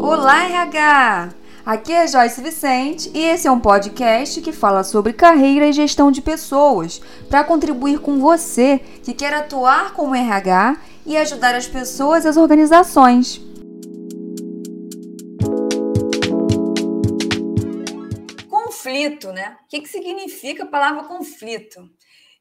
Olá, RH! Aqui é Joyce Vicente e esse é um podcast que fala sobre carreira e gestão de pessoas para contribuir com você que quer atuar como RH e ajudar as pessoas e as organizações. Conflito, né? O que, que significa a palavra conflito?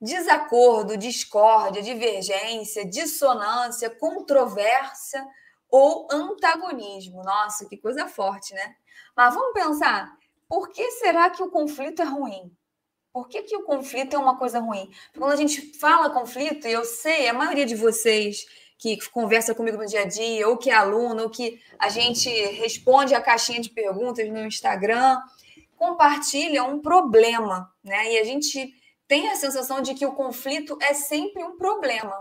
Desacordo, discórdia, divergência, dissonância, controvérsia ou antagonismo. Nossa, que coisa forte, né? Mas vamos pensar, por que será que o conflito é ruim? Por que, que o conflito é uma coisa ruim? Porque quando a gente fala conflito, e eu sei, a maioria de vocês que conversa comigo no dia a dia, ou que é aluno, ou que a gente responde a caixinha de perguntas no Instagram, compartilha um problema, né? E a gente tem a sensação de que o conflito é sempre um problema.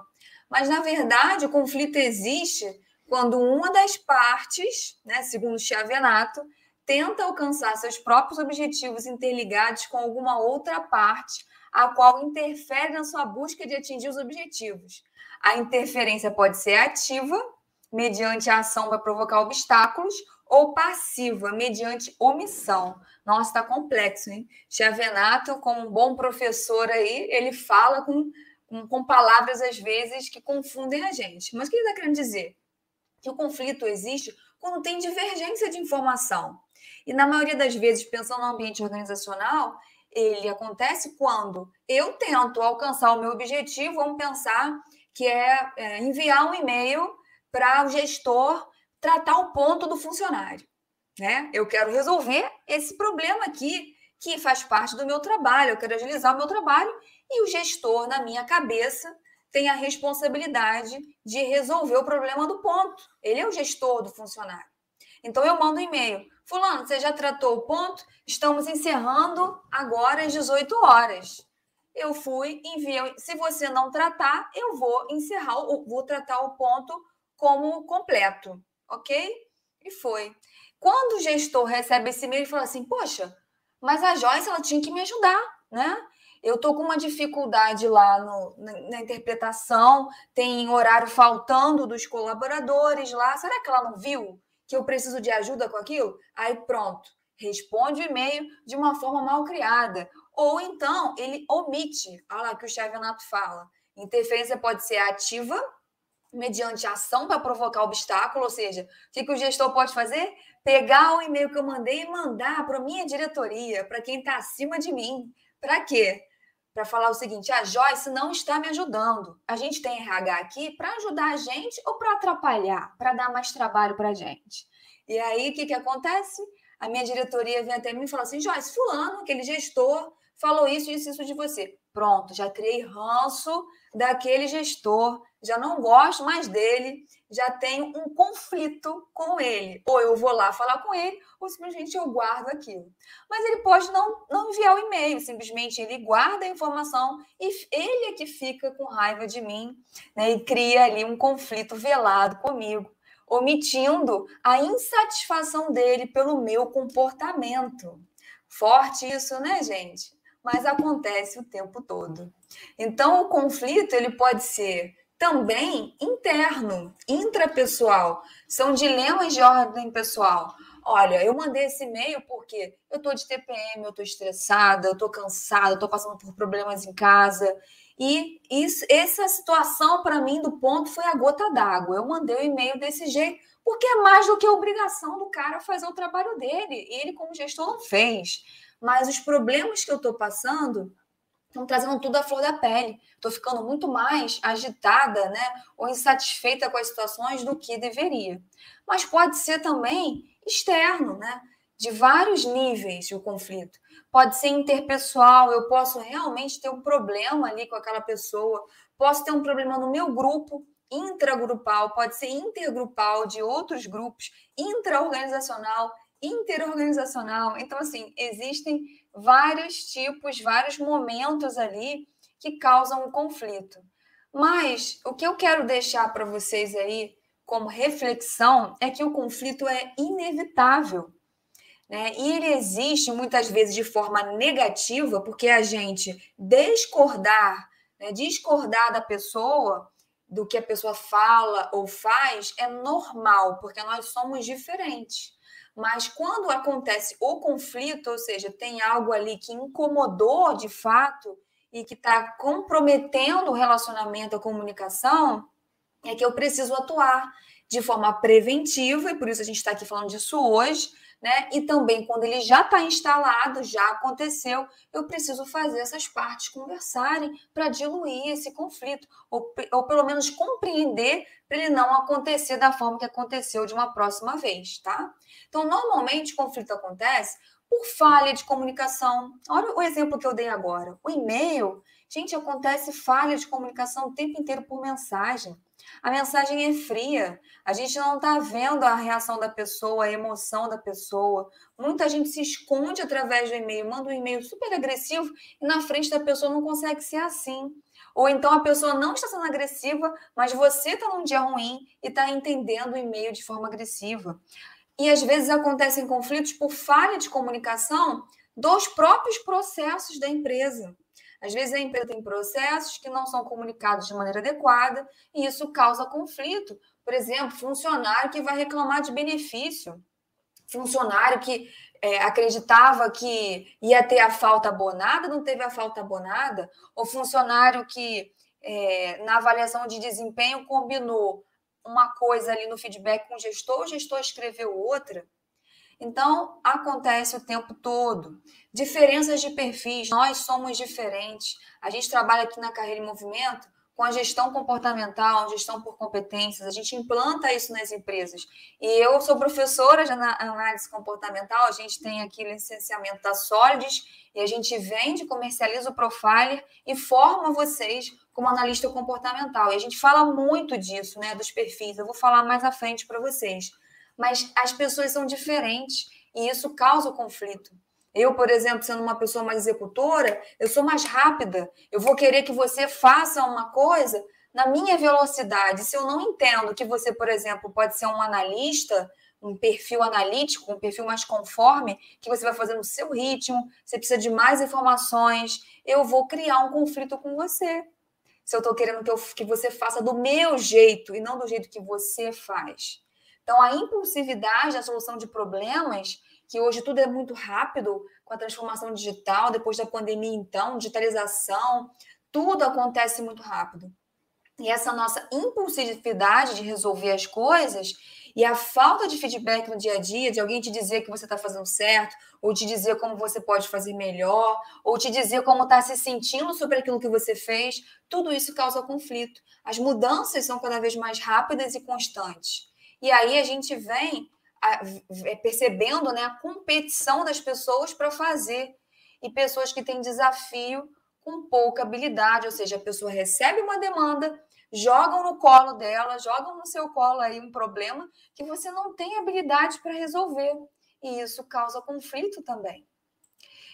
Mas, na verdade, o conflito existe quando uma das partes, né, segundo Chiavenato, tenta alcançar seus próprios objetivos interligados com alguma outra parte, a qual interfere na sua busca de atingir os objetivos. A interferência pode ser ativa, mediante a ação para provocar obstáculos, ou passiva, mediante omissão. Nossa, está complexo, hein? Chiavenato, como um bom professor aí, ele fala com, com, com palavras, às vezes, que confundem a gente. Mas o que ele está querendo dizer? Que o conflito existe quando tem divergência de informação. E na maioria das vezes, pensando no ambiente organizacional, ele acontece quando eu tento alcançar o meu objetivo, vamos pensar que é, é enviar um e-mail para o gestor tratar o ponto do funcionário. Né? Eu quero resolver esse problema aqui, que faz parte do meu trabalho, eu quero agilizar o meu trabalho, e o gestor, na minha cabeça, tem a responsabilidade de resolver o problema do ponto. Ele é o gestor do funcionário. Então eu mando um e-mail. Fulano, você já tratou o ponto? Estamos encerrando agora às 18 horas. Eu fui, enviei. Se você não tratar, eu vou encerrar, vou tratar o ponto como completo, ok? E foi. Quando o gestor recebe esse e-mail, ele fala assim: Poxa, mas a Joyce ela tinha que me ajudar, né? Eu estou com uma dificuldade lá no, na, na, interpretação, tem horário faltando dos colaboradores lá. Será que ela não viu? que eu preciso de ajuda com aquilo? Aí pronto, responde o e-mail de uma forma mal criada. Ou então ele omite, olha lá que o Chevenato fala. Interferência pode ser ativa, mediante ação para provocar obstáculo, ou seja, o que, que o gestor pode fazer? Pegar o e-mail que eu mandei e mandar para a minha diretoria, para quem está acima de mim. Para quê? Para falar o seguinte: a Joyce não está me ajudando. A gente tem RH aqui para ajudar a gente ou para atrapalhar, para dar mais trabalho para a gente. E aí, o que, que acontece? A minha diretoria vem até mim e fala assim: Joyce, Fulano, aquele gestor, falou isso, isso, isso de você. Pronto, já criei ranço daquele gestor, já não gosto mais dele, já tenho um conflito com ele. Ou eu vou lá falar com ele, ou simplesmente eu guardo aquilo. Mas ele pode não, não enviar o e-mail, simplesmente ele guarda a informação e ele é que fica com raiva de mim né, e cria ali um conflito velado comigo, omitindo a insatisfação dele pelo meu comportamento. Forte isso, né, gente? Mas acontece o tempo todo. Então, o conflito ele pode ser também interno, intrapessoal. São dilemas de ordem pessoal. Olha, eu mandei esse e-mail porque eu estou de TPM, eu estou estressada, eu estou cansada, eu estou passando por problemas em casa. E isso, essa situação, para mim, do ponto, foi a gota d'água. Eu mandei o e-mail desse jeito, porque é mais do que a obrigação do cara fazer o trabalho dele. E ele, como gestor, não fez. Mas os problemas que eu estou passando estão trazendo tudo à flor da pele. Estou ficando muito mais agitada, né? Ou insatisfeita com as situações do que deveria. Mas pode ser também externo, né? De vários níveis o conflito. Pode ser interpessoal, eu posso realmente ter um problema ali com aquela pessoa, posso ter um problema no meu grupo, intragrupal, pode ser intergrupal de outros grupos, intraorganizacional, interorganizacional. Então, assim, existem vários tipos, vários momentos ali que causam um conflito. Mas o que eu quero deixar para vocês aí como reflexão é que o conflito é inevitável. Né? E ele existe muitas vezes de forma negativa, porque a gente discordar, né, discordar da pessoa do que a pessoa fala ou faz é normal, porque nós somos diferentes. Mas quando acontece o conflito, ou seja, tem algo ali que incomodou de fato e que está comprometendo o relacionamento, a comunicação, é que eu preciso atuar de forma preventiva, e por isso a gente está aqui falando disso hoje, né? E também quando ele já está instalado, já aconteceu, eu preciso fazer essas partes conversarem para diluir esse conflito, ou, ou pelo menos compreender para ele não acontecer da forma que aconteceu de uma próxima vez, tá? Então, normalmente o conflito acontece por falha de comunicação. Olha o exemplo que eu dei agora. O e-mail, gente, acontece falha de comunicação o tempo inteiro por mensagem. A mensagem é fria, a gente não está vendo a reação da pessoa, a emoção da pessoa. Muita gente se esconde através do e-mail, manda um e-mail super agressivo e na frente da pessoa não consegue ser assim. Ou então a pessoa não está sendo agressiva, mas você está num dia ruim e está entendendo o e-mail de forma agressiva. E às vezes acontecem conflitos por falha de comunicação dos próprios processos da empresa. Às vezes a empresa tem processos que não são comunicados de maneira adequada e isso causa conflito. Por exemplo, funcionário que vai reclamar de benefício, funcionário que é, acreditava que ia ter a falta abonada, não teve a falta abonada, ou funcionário que é, na avaliação de desempenho combinou uma coisa ali no feedback com o gestor, o gestor escreveu outra. Então, acontece o tempo todo. Diferenças de perfis, nós somos diferentes. A gente trabalha aqui na Carreira em Movimento com a gestão comportamental, gestão por competências, a gente implanta isso nas empresas. E eu sou professora de análise comportamental, a gente tem aqui licenciamento da Solides, e a gente vende, comercializa o Profiler e forma vocês como analista comportamental. E a gente fala muito disso, né, dos perfis. Eu vou falar mais à frente para vocês. Mas as pessoas são diferentes e isso causa conflito. Eu, por exemplo, sendo uma pessoa mais executora, eu sou mais rápida. Eu vou querer que você faça uma coisa na minha velocidade. Se eu não entendo que você, por exemplo, pode ser um analista, um perfil analítico, um perfil mais conforme, que você vai fazer no seu ritmo, você precisa de mais informações, eu vou criar um conflito com você. Se eu estou querendo que, eu, que você faça do meu jeito e não do jeito que você faz. Então, a impulsividade da solução de problemas que hoje tudo é muito rápido com a transformação digital, depois da pandemia, então, digitalização, tudo acontece muito rápido. E essa nossa impulsividade de resolver as coisas e a falta de feedback no dia a dia, de alguém te dizer que você está fazendo certo, ou te dizer como você pode fazer melhor, ou te dizer como está se sentindo sobre aquilo que você fez, tudo isso causa conflito. As mudanças são cada vez mais rápidas e constantes. E aí a gente vem é, percebendo né, a competição das pessoas para fazer. E pessoas que têm desafio com pouca habilidade, ou seja, a pessoa recebe uma demanda, jogam no colo dela, jogam no seu colo aí um problema que você não tem habilidade para resolver. E isso causa conflito também.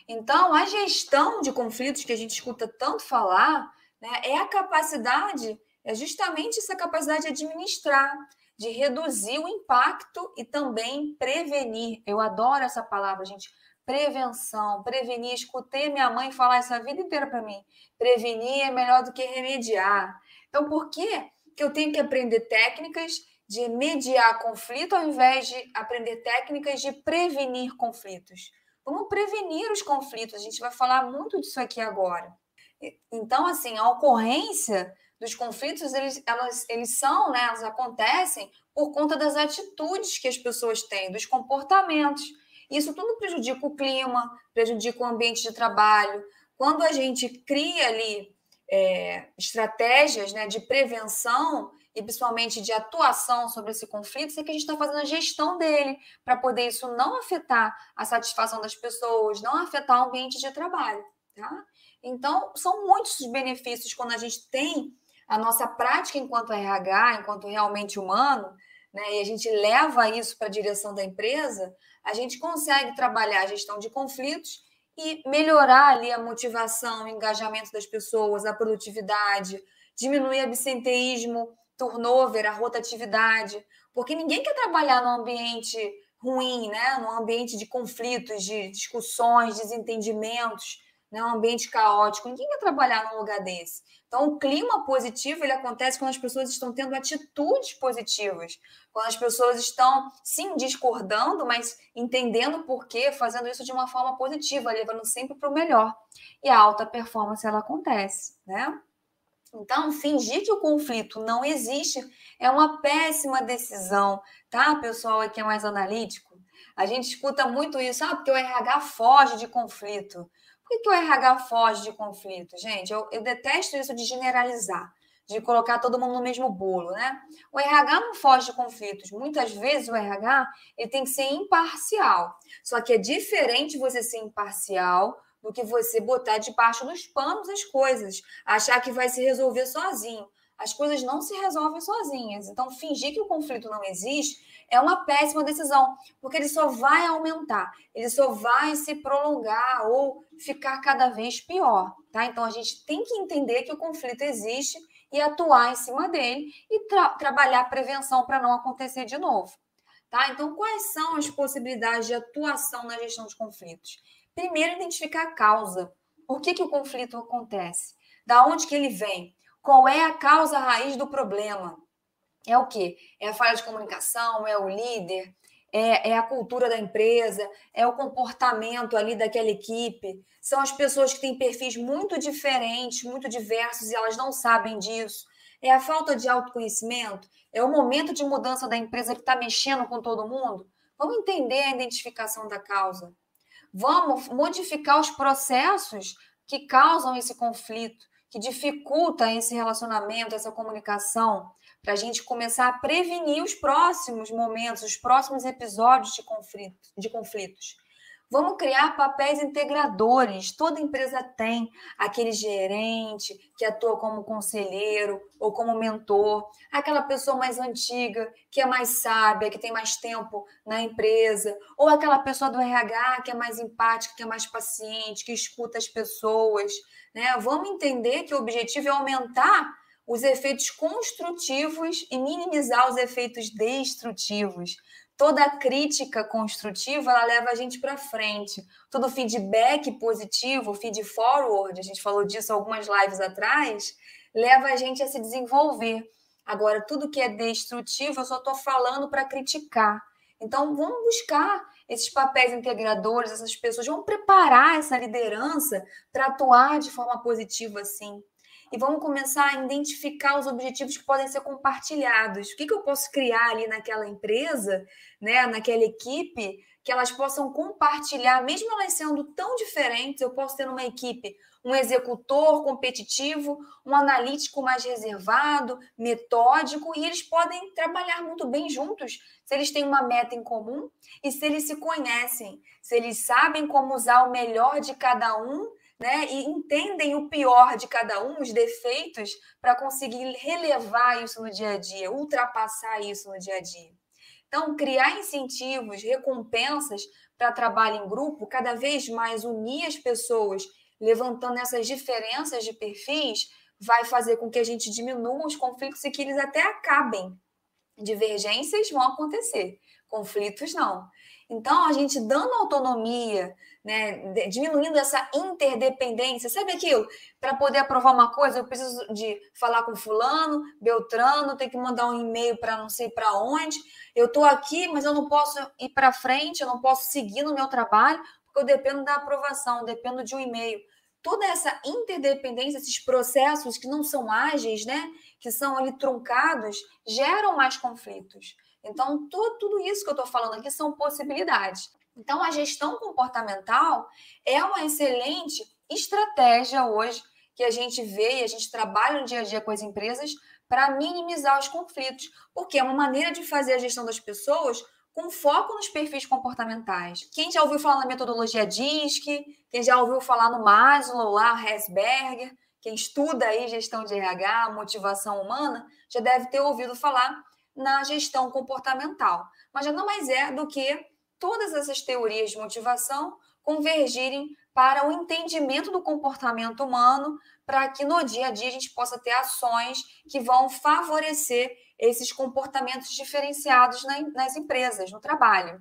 Então, a gestão de conflitos que a gente escuta tanto falar né, é a capacidade, é justamente essa capacidade de administrar, de reduzir o impacto e também prevenir. Eu adoro essa palavra, gente. Prevenção, prevenir. Escutei minha mãe falar essa vida inteira para mim. Prevenir é melhor do que remediar. Então, por que, que eu tenho que aprender técnicas de mediar conflito ao invés de aprender técnicas de prevenir conflitos? Vamos prevenir os conflitos. A gente vai falar muito disso aqui agora. Então, assim, a ocorrência dos conflitos, eles, elas, eles são, né, elas acontecem por conta das atitudes que as pessoas têm, dos comportamentos. Isso tudo prejudica o clima, prejudica o ambiente de trabalho. Quando a gente cria ali é, estratégias né, de prevenção e principalmente de atuação sobre esse conflito, é que a gente está fazendo a gestão dele, para poder isso não afetar a satisfação das pessoas, não afetar o ambiente de trabalho. Tá? Então, são muitos os benefícios quando a gente tem a nossa prática enquanto RH, enquanto realmente humano, né, e a gente leva isso para a direção da empresa, a gente consegue trabalhar a gestão de conflitos e melhorar ali a motivação, o engajamento das pessoas, a produtividade, diminuir absenteísmo, turnover, a rotatividade, porque ninguém quer trabalhar num ambiente ruim, né? num ambiente de conflitos, de discussões, desentendimentos. Né? um ambiente caótico. Ninguém quer trabalhar num lugar desse. Então, o clima positivo ele acontece quando as pessoas estão tendo atitudes positivas, quando as pessoas estão, sim, discordando, mas entendendo o porquê, fazendo isso de uma forma positiva, levando sempre para o melhor. E a alta performance ela acontece, né? Então, fingir que o conflito não existe é uma péssima decisão, tá, pessoal aqui é mais analítico? A gente escuta muito isso, ah, porque o RH foge de conflito. Por que, o RH foge de conflito? Gente, eu, eu detesto isso de generalizar, de colocar todo mundo no mesmo bolo, né? O RH não foge de conflitos. Muitas vezes o RH ele tem que ser imparcial. Só que é diferente você ser imparcial do que você botar debaixo dos panos as coisas, achar que vai se resolver sozinho. As coisas não se resolvem sozinhas. Então, fingir que o conflito não existe é uma péssima decisão, porque ele só vai aumentar, ele só vai se prolongar ou ficar cada vez pior, tá? Então, a gente tem que entender que o conflito existe e atuar em cima dele e tra trabalhar prevenção para não acontecer de novo. Tá? Então, quais são as possibilidades de atuação na gestão de conflitos? Primeiro, identificar a causa. Por que, que o conflito acontece? Da onde que ele vem? Qual é a causa raiz do problema? É o quê? É a falha de comunicação? É o líder? É, é, a cultura da empresa, é o comportamento ali daquela equipe. São as pessoas que têm perfis muito diferentes, muito diversos e elas não sabem disso. É a falta de autoconhecimento, é o momento de mudança da empresa que está mexendo com todo mundo. Vamos entender a identificação da causa. Vamos modificar os processos que causam esse conflito, que dificultam esse relacionamento, essa comunicação, para a gente começar a prevenir os próximos momentos, os próximos episódios de, conflito, de conflitos. Vamos criar papéis integradores. Toda empresa tem aquele gerente que atua como conselheiro ou como mentor, aquela pessoa mais antiga, que é mais sábia, que tem mais tempo na empresa, ou aquela pessoa do RH que é mais empática, que é mais paciente, que escuta as pessoas. Né? Vamos entender que o objetivo é aumentar os efeitos construtivos e minimizar os efeitos destrutivos toda crítica construtiva ela leva a gente para frente. Todo feedback positivo, feed forward, a gente falou disso algumas lives atrás, leva a gente a se desenvolver. Agora, tudo que é destrutivo, eu só estou falando para criticar. Então, vamos buscar esses papéis integradores, essas pessoas, vamos preparar essa liderança para atuar de forma positiva assim e vamos começar a identificar os objetivos que podem ser compartilhados. O que, que eu posso criar ali naquela empresa, né, naquela equipe, que elas possam compartilhar, mesmo elas sendo tão diferentes, eu posso ter numa equipe um executor competitivo, um analítico mais reservado, metódico, e eles podem trabalhar muito bem juntos se eles têm uma meta em comum e se eles se conhecem, se eles sabem como usar o melhor de cada um né, e entendem o pior de cada um, os defeitos, para conseguir relevar isso no dia a dia, ultrapassar isso no dia a dia. Então, criar incentivos, recompensas para trabalho em grupo, cada vez mais unir as pessoas, levantando essas diferenças de perfis, vai fazer com que a gente diminua os conflitos e que eles até acabem. Divergências vão acontecer, conflitos não. Então, a gente dando autonomia, né, diminuindo essa interdependência, sabe aquilo? Para poder aprovar uma coisa, eu preciso de falar com fulano, Beltrano, ter que mandar um e-mail para não sei para onde. Eu estou aqui, mas eu não posso ir para frente, eu não posso seguir no meu trabalho, porque eu dependo da aprovação, dependo de um e-mail. Toda essa interdependência, esses processos que não são ágeis, né, que são ali truncados, geram mais conflitos. Então, tudo, tudo isso que eu estou falando aqui são possibilidades. Então, a gestão comportamental é uma excelente estratégia hoje que a gente vê e a gente trabalha no dia a dia com as empresas para minimizar os conflitos, porque é uma maneira de fazer a gestão das pessoas com foco nos perfis comportamentais. Quem já ouviu falar na metodologia DISC, quem já ouviu falar no Maslow, lá, Hesberger, quem estuda aí gestão de RH, motivação humana, já deve ter ouvido falar na gestão comportamental. Mas já não mais é do que todas essas teorias de motivação convergirem para o entendimento do comportamento humano, para que no dia a dia a gente possa ter ações que vão favorecer esses comportamentos diferenciados nas empresas, no trabalho.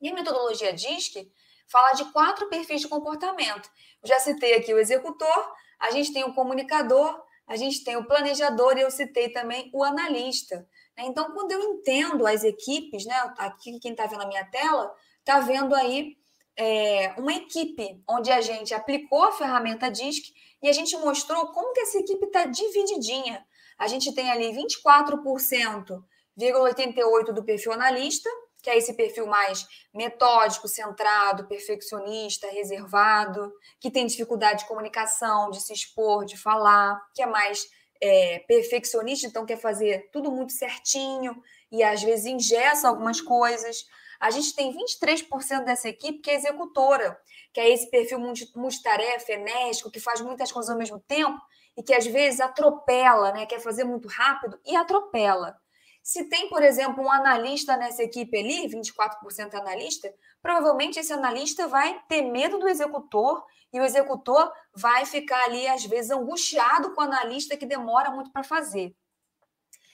E a metodologia DISC fala de quatro perfis de comportamento. Eu já citei aqui o executor, a gente tem o comunicador, a gente tem o planejador e eu citei também o analista. Né? Então, quando eu entendo as equipes, né? Aqui quem está vendo a minha tela está vendo aí é, uma equipe onde a gente aplicou a ferramenta DISC e a gente mostrou como que essa equipe está divididinha. A gente tem ali 24,88% do perfil analista, que é esse perfil mais metódico, centrado, perfeccionista, reservado, que tem dificuldade de comunicação, de se expor, de falar, que é mais é, perfeccionista, então quer fazer tudo muito certinho e às vezes ingessa algumas coisas. A gente tem 23% dessa equipe que é executora, que é esse perfil multitarefa, enérgico, que faz muitas coisas ao mesmo tempo e que às vezes atropela, né? quer fazer muito rápido e atropela. Se tem, por exemplo, um analista nessa equipe ali, 24% analista, provavelmente esse analista vai ter medo do executor e o executor vai ficar ali, às vezes, angustiado com o analista que demora muito para fazer.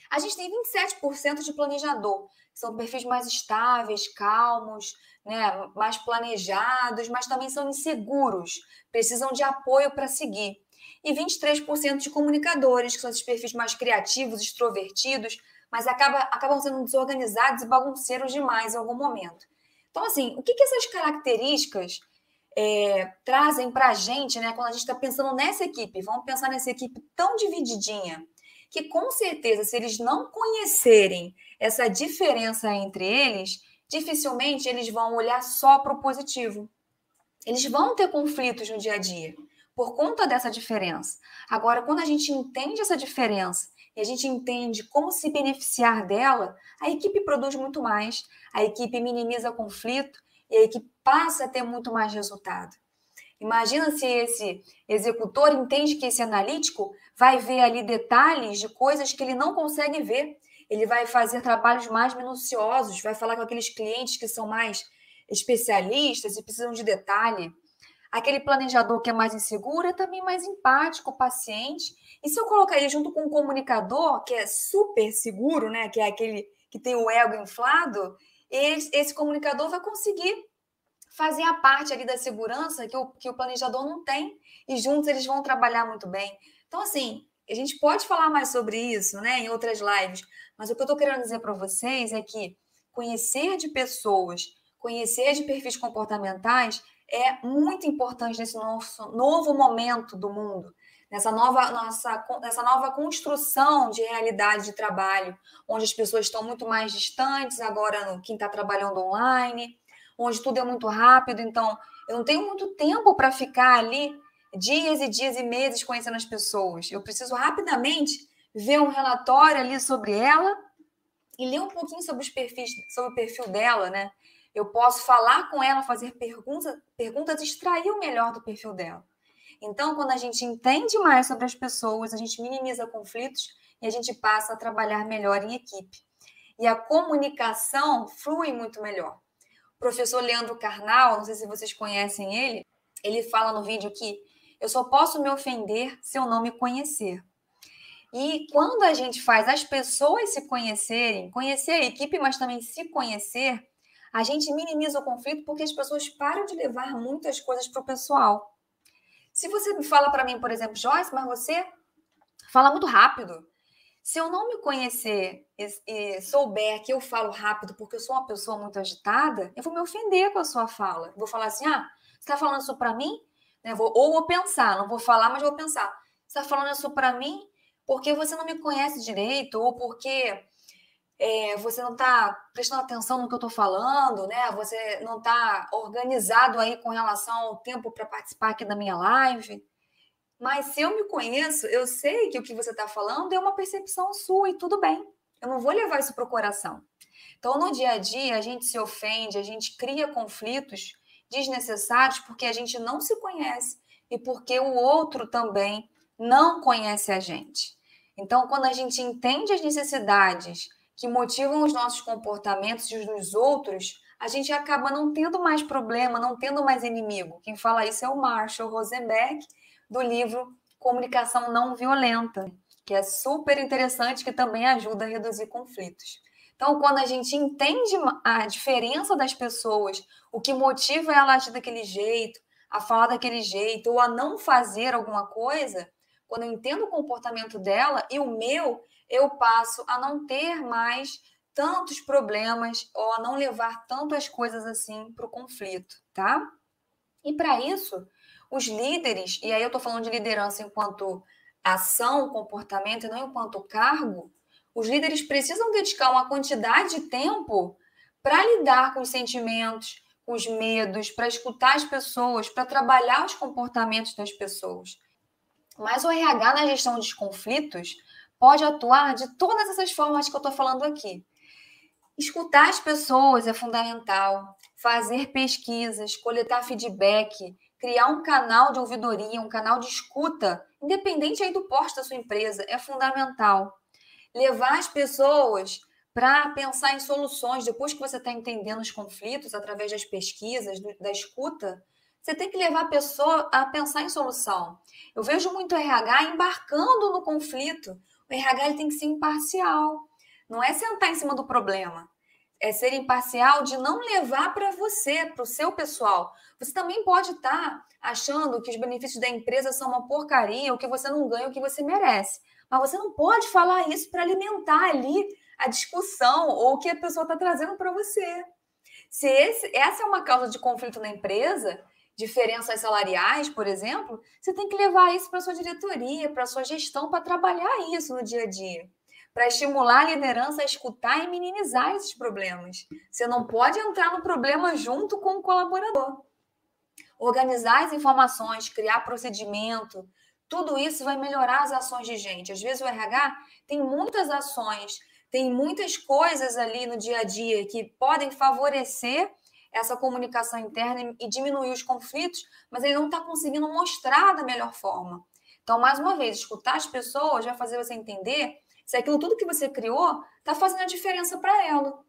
A gente tem 27% de planejador, são perfis mais estáveis, calmos, né, mais planejados, mas também são inseguros, precisam de apoio para seguir. E 23% de comunicadores, que são esses perfis mais criativos, extrovertidos, mas acaba, acabam sendo desorganizados e bagunceiros demais em algum momento. Então, assim, o que, que essas características é, trazem para a gente, né, quando a gente está pensando nessa equipe? Vamos pensar nessa equipe tão divididinha que com certeza, se eles não conhecerem essa diferença entre eles, dificilmente eles vão olhar só para o positivo. Eles vão ter conflitos no dia a dia por conta dessa diferença. Agora, quando a gente entende essa diferença e a gente entende como se beneficiar dela, a equipe produz muito mais, a equipe minimiza conflito e a equipe passa a ter muito mais resultado. Imagina se esse executor entende que esse analítico vai ver ali detalhes de coisas que ele não consegue ver. Ele vai fazer trabalhos mais minuciosos, vai falar com aqueles clientes que são mais especialistas e precisam de detalhe. Aquele planejador que é mais inseguro é também mais empático, paciente. E se eu colocar ele junto com um comunicador, que é super seguro, né? Que é aquele que tem o ego inflado, esse, esse comunicador vai conseguir fazer a parte ali da segurança que o, que o planejador não tem. E juntos eles vão trabalhar muito bem. Então, assim, a gente pode falar mais sobre isso, né, em outras lives, mas o que eu estou querendo dizer para vocês é que conhecer de pessoas, conhecer de perfis comportamentais é muito importante nesse nosso novo momento do mundo, nessa nova, nossa, nessa nova construção de realidade de trabalho, onde as pessoas estão muito mais distantes, agora no, quem está trabalhando online, onde tudo é muito rápido, então eu não tenho muito tempo para ficar ali dias e dias e meses conhecendo as pessoas. Eu preciso rapidamente ver um relatório ali sobre ela e ler um pouquinho sobre os perfis, sobre o perfil dela, né? Eu posso falar com ela, fazer perguntas, perguntas, extrair o melhor do perfil dela. Então, quando a gente entende mais sobre as pessoas, a gente minimiza conflitos e a gente passa a trabalhar melhor em equipe. E a comunicação flui muito melhor. O professor Leandro Carnal, não sei se vocês conhecem ele, ele fala no vídeo que eu só posso me ofender se eu não me conhecer. E quando a gente faz as pessoas se conhecerem, conhecer a equipe, mas também se conhecer, a gente minimiza o conflito porque as pessoas param de levar muitas coisas para o pessoal. Se você me fala para mim, por exemplo, Joyce, mas você fala muito rápido. Se eu não me conhecer e, souber que eu falo rápido porque eu sou uma pessoa muito agitada, eu vou me ofender com a sua fala. Vou falar assim: ah, você está falando isso para mim? Né? Vou, ou vou pensar, não vou falar, mas vou pensar. Você está falando isso para mim porque você não me conhece direito, ou porque é, você não está prestando atenção no que eu estou falando, né? Você não está organizado aí com relação ao tempo para participar aqui da minha live. Mas se eu me conheço, eu sei que o que você está falando é uma percepção sua e tudo bem. Eu não vou levar isso para o coração. Então, no dia a dia, a gente se ofende, a gente cria conflitos desnecessários porque a gente não se conhece e porque o outro também não conhece a gente. Então, quando a gente entende as necessidades que motivam os nossos comportamentos e os dos outros, a gente acaba não tendo mais problema, não tendo mais inimigo. Quem fala isso é o Marshall Rosenberg, do livro Comunicação Não Violenta, que é super interessante, que também ajuda a reduzir conflitos. Então, quando a gente entende a diferença das pessoas, o que motiva ela a agir daquele jeito, a falar daquele jeito, ou a não fazer alguma coisa, quando eu entendo o comportamento dela e o meu, eu passo a não ter mais tantos problemas ou a não levar tanto as coisas assim para o conflito, tá? E para isso, os líderes, e aí eu estou falando de liderança enquanto ação, comportamento e não enquanto cargo, os líderes precisam dedicar uma quantidade de tempo para lidar com os sentimentos, com os medos, para escutar as pessoas, para trabalhar os comportamentos das pessoas. Mas o RH na gestão dos conflitos pode atuar de todas essas formas que eu estou falando aqui. Escutar as pessoas é fundamental, fazer pesquisas, coletar feedback, criar um canal de ouvidoria, um canal de escuta, independente aí do porte da sua empresa, é fundamental. Levar as pessoas para pensar em soluções, depois que você está entendendo os conflitos através das pesquisas, da escuta, você tem que levar a pessoa a pensar em solução. Eu vejo muito RH embarcando no conflito. O RH tem que ser imparcial. Não é sentar em cima do problema. É ser imparcial de não levar para você, para o seu pessoal. Você também pode estar tá achando que os benefícios da empresa são uma porcaria, ou que você não ganha o que você merece. Mas você não pode falar isso para alimentar ali a discussão ou o que a pessoa está trazendo para você. Se esse, essa é uma causa de conflito na empresa, diferenças salariais, por exemplo, você tem que levar isso para sua diretoria, para sua gestão, para trabalhar isso no dia a dia para estimular a liderança a escutar e minimizar esses problemas. Você não pode entrar no problema junto com o colaborador. Organizar as informações, criar procedimento, tudo isso vai melhorar as ações de gente. Às vezes o RH tem muitas ações, tem muitas coisas ali no dia a dia que podem favorecer essa comunicação interna e diminuir os conflitos, mas ele não está conseguindo mostrar da melhor forma. Então, mais uma vez, escutar as pessoas vai fazer você entender se aquilo tudo que você criou está fazendo a diferença para ela.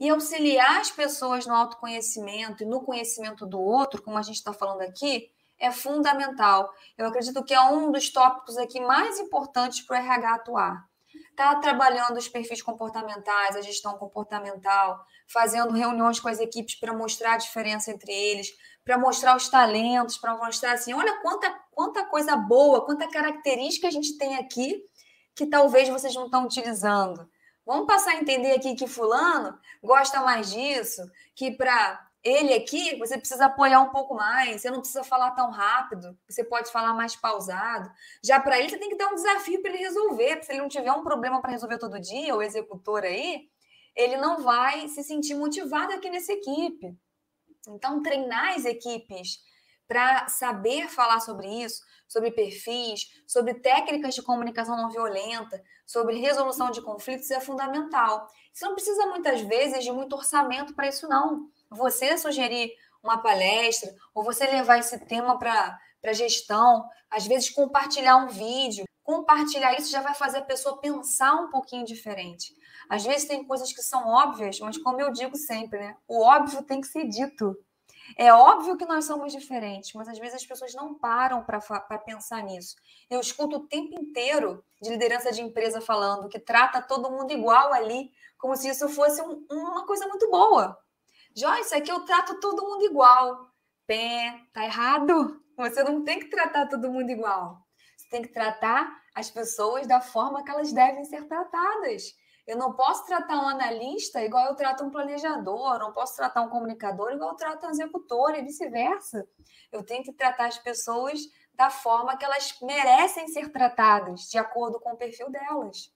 E auxiliar as pessoas no autoconhecimento e no conhecimento do outro, como a gente está falando aqui, é fundamental. Eu acredito que é um dos tópicos aqui mais importantes para o RH atuar. Está trabalhando os perfis comportamentais, a gestão comportamental, fazendo reuniões com as equipes para mostrar a diferença entre eles, para mostrar os talentos, para mostrar assim, olha quanta, quanta coisa boa, quanta característica a gente tem aqui que talvez vocês não estão utilizando. Vamos passar a entender aqui que fulano gosta mais disso, que para ele aqui você precisa apoiar um pouco mais, você não precisa falar tão rápido, você pode falar mais pausado. Já para ele você tem que dar um desafio para ele resolver, porque se ele não tiver um problema para resolver todo dia, o executor aí, ele não vai se sentir motivado aqui nessa equipe. Então, treinar as equipes para saber falar sobre isso, sobre perfis, sobre técnicas de comunicação não violenta, sobre resolução de conflitos é fundamental. Você não precisa muitas vezes de muito orçamento para isso, não. Você sugerir uma palestra ou você levar esse tema para a gestão, às vezes compartilhar um vídeo. Compartilhar isso já vai fazer a pessoa pensar um pouquinho diferente. Às vezes tem coisas que são óbvias, mas como eu digo sempre, né? O óbvio tem que ser dito. É óbvio que nós somos diferentes, mas às vezes as pessoas não param para pensar nisso. Eu escuto o tempo inteiro de liderança de empresa falando que trata todo mundo igual ali, como se isso fosse um, uma coisa muito boa. Joyce, aqui eu trato todo mundo igual. Pé, tá errado. Você não tem que tratar todo mundo igual. Você tem que tratar as pessoas da forma que elas devem ser tratadas. Eu não posso tratar um analista igual eu trato um planejador, não posso tratar um comunicador igual eu trato um executor e vice-versa. Eu tenho que tratar as pessoas da forma que elas merecem ser tratadas, de acordo com o perfil delas.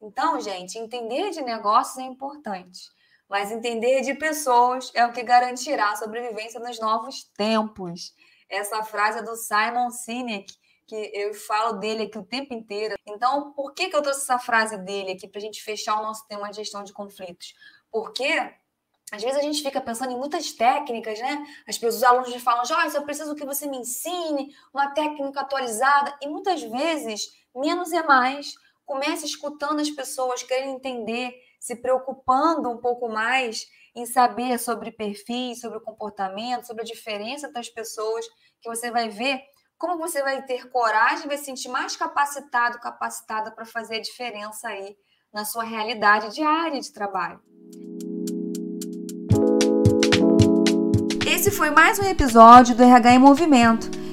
Então, gente, entender de negócios é importante, mas entender de pessoas é o que garantirá a sobrevivência nos novos tempos. Essa frase é do Simon Sinek, que eu falo dele aqui o tempo inteiro. Então, por que, que eu trouxe essa frase dele aqui para a gente fechar o nosso tema de gestão de conflitos? Porque às vezes a gente fica pensando em muitas técnicas, né? As pessoas, os alunos falam, Joyce, eu preciso que você me ensine uma técnica atualizada. E muitas vezes, menos é mais. Comece escutando as pessoas, querendo entender, se preocupando um pouco mais em saber sobre perfis, sobre o comportamento, sobre a diferença das pessoas, que você vai ver como você vai ter coragem, vai se sentir mais capacitado, capacitada para fazer a diferença aí na sua realidade diária de trabalho. Esse foi mais um episódio do RH em Movimento.